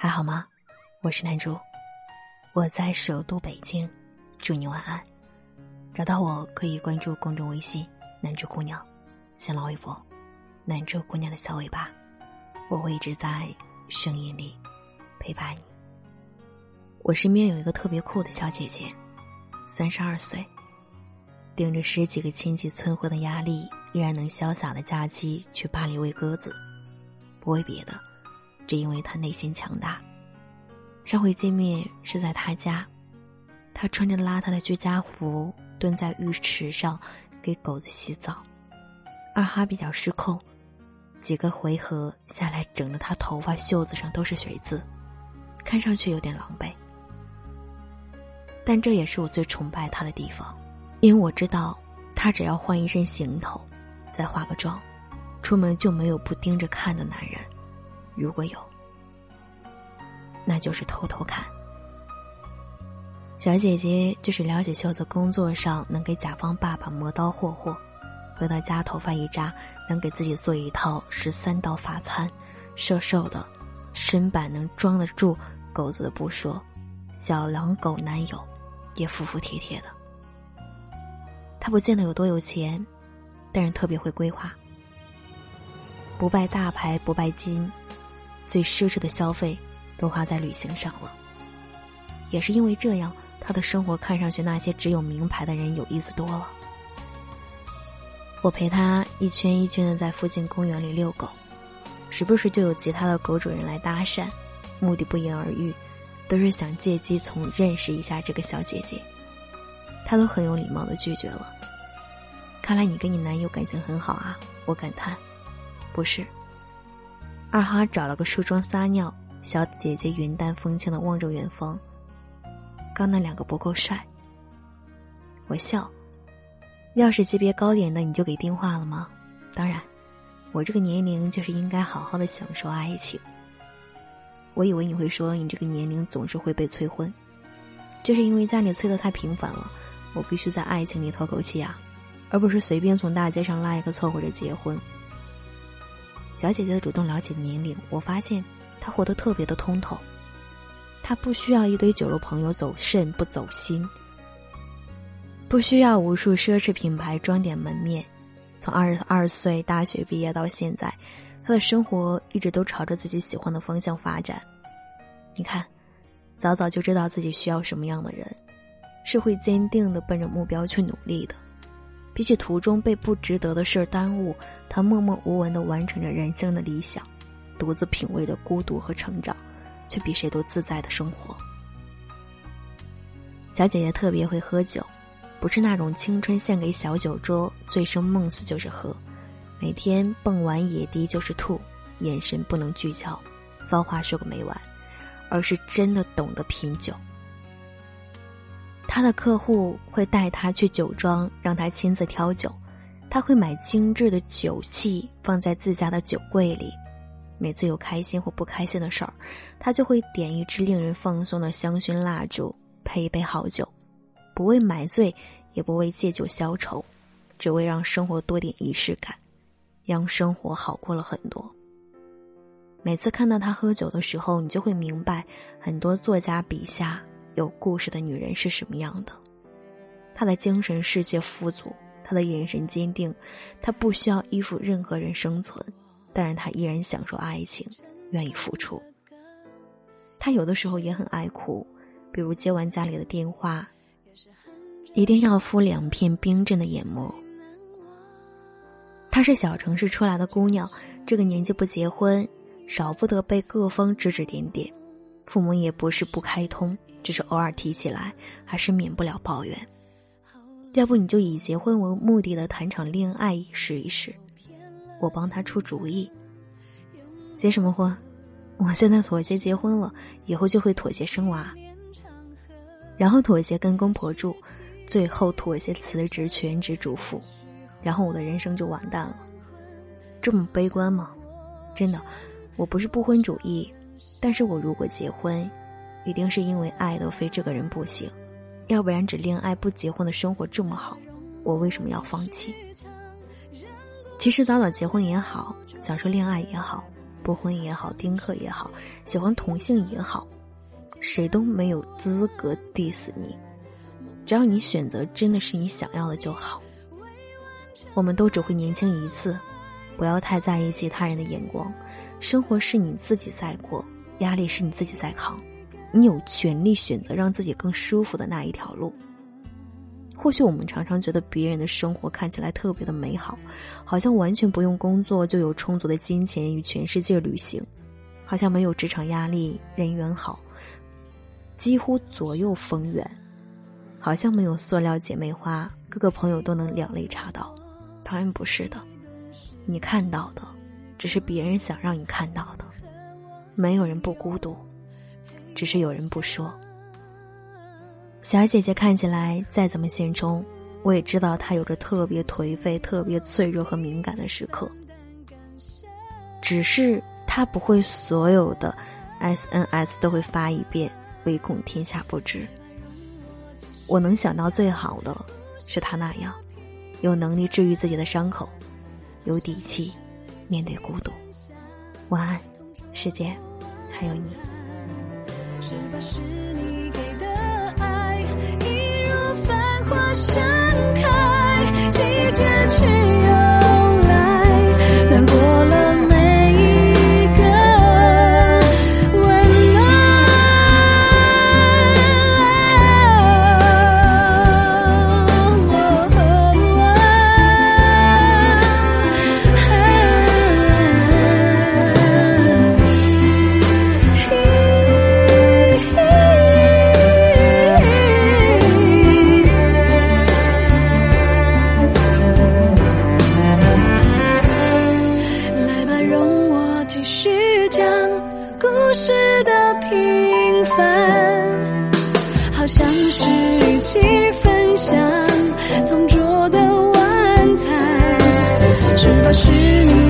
还好吗？我是南珠，我在首都北京，祝你晚安。找到我可以关注公众微信“南珠姑娘”，新浪微博“南珠姑娘的小尾巴”，我会一直在声音里陪伴你。我身边有一个特别酷的小姐姐，三十二岁，顶着十几个亲戚催婚的压力，依然能潇洒的假期去巴黎喂鸽子，不为别的。只因为他内心强大。上回见面是在他家，他穿着邋遢的居家服蹲在浴池上给狗子洗澡，二哈比较失控，几个回合下来，整得他头发袖子上都是水渍，看上去有点狼狈。但这也是我最崇拜他的地方，因为我知道他只要换一身行头，再化个妆，出门就没有不盯着看的男人。如果有，那就是偷偷看。小姐姐就是了解秀子工作上能给甲方爸爸磨刀霍霍，回到家头发一扎能给自己做一套十三道法餐，瘦瘦的，身板能装得住狗子的不说，小狼狗男友也服服帖帖的。他不见得有多有钱，但是特别会规划，不拜大牌不拜金。最奢侈的消费，都花在旅行上了。也是因为这样，他的生活看上去那些只有名牌的人有意思多了。我陪他一圈一圈的在附近公园里遛狗，时不时就有其他的狗主人来搭讪，目的不言而喻，都是想借机从认识一下这个小姐姐。他都很有礼貌的拒绝了。看来你跟你男友感情很好啊，我感叹，不是。二哈找了个树桩撒尿，小姐姐云淡风轻的望着远方。刚那两个不够帅。我笑，要是级别高点的，你就给电话了吗？当然，我这个年龄就是应该好好的享受爱情。我以为你会说，你这个年龄总是会被催婚，就是因为家里催的太频繁了，我必须在爱情里透口气啊，而不是随便从大街上拉一个凑合着结婚。小姐姐的主动了解年龄，我发现她活得特别的通透。她不需要一堆酒肉朋友走肾不走心，不需要无数奢侈品牌装点门面。从二十二岁大学毕业到现在，她的生活一直都朝着自己喜欢的方向发展。你看，早早就知道自己需要什么样的人，是会坚定的奔着目标去努力的。比起途中被不值得的事耽误。他默默无闻的完成着人生的理想，独自品味着孤独和成长，却比谁都自在的生活。小姐姐特别会喝酒，不是那种青春献给小酒桌，醉生梦死就是喝，每天蹦完野迪就是吐，眼神不能聚焦，骚话说个没完，而是真的懂得品酒。他的客户会带他去酒庄，让他亲自挑酒。他会买精致的酒器放在自家的酒柜里，每次有开心或不开心的事儿，他就会点一支令人放松的香薰蜡烛，配一杯好酒，不为买醉，也不为借酒消愁，只为让生活多点仪式感，让生活好过了很多。每次看到他喝酒的时候，你就会明白，很多作家笔下有故事的女人是什么样的，她的精神世界富足。她的眼神坚定，她不需要依附任何人生存，但是她依然享受爱情，愿意付出。他有的时候也很爱哭，比如接完家里的电话，一定要敷两片冰镇的眼膜。她是小城市出来的姑娘，这个年纪不结婚，少不得被各方指指点点，父母也不是不开通，只是偶尔提起来，还是免不了抱怨。要不你就以结婚为目的的谈场恋爱试一试，我帮他出主意。结什么婚？我现在妥协结婚了，以后就会妥协生娃，然后妥协跟公婆住，最后妥协辞职全职主妇，然后我的人生就完蛋了。这么悲观吗？真的，我不是不婚主义，但是我如果结婚，一定是因为爱的，非这个人不行。要不然，只恋爱不结婚的生活这么好，我为什么要放弃？其实早早结婚也好，享受恋爱也好，不婚也好，丁克也好，喜欢同性也好，谁都没有资格 diss 你。只要你选择真的是你想要的就好。我们都只会年轻一次，不要太在意其他人的眼光。生活是你自己在过，压力是你自己在扛，你有权利选择让自己更舒服的那一条路。或许我们常常觉得别人的生活看起来特别的美好，好像完全不用工作就有充足的金钱与全世界旅行，好像没有职场压力，人缘好，几乎左右逢源，好像没有塑料姐妹花，各个朋友都能两肋插刀。当然不是的，你看到的，只是别人想让你看到的。没有人不孤独，只是有人不说。小姐姐看起来再怎么现充，我也知道她有着特别颓废、特别脆弱和敏感的时刻。只是她不会所有的 SNS 都会发一遍，唯恐天下不知。我能想到最好的是她那样，有能力治愈自己的伤口，有底气面对孤独。晚安，世界，还有你。是吧？是你给的爱，一如繁花盛开，季节去。故事的平凡，好像是一起分享同桌的晚餐，是否是你？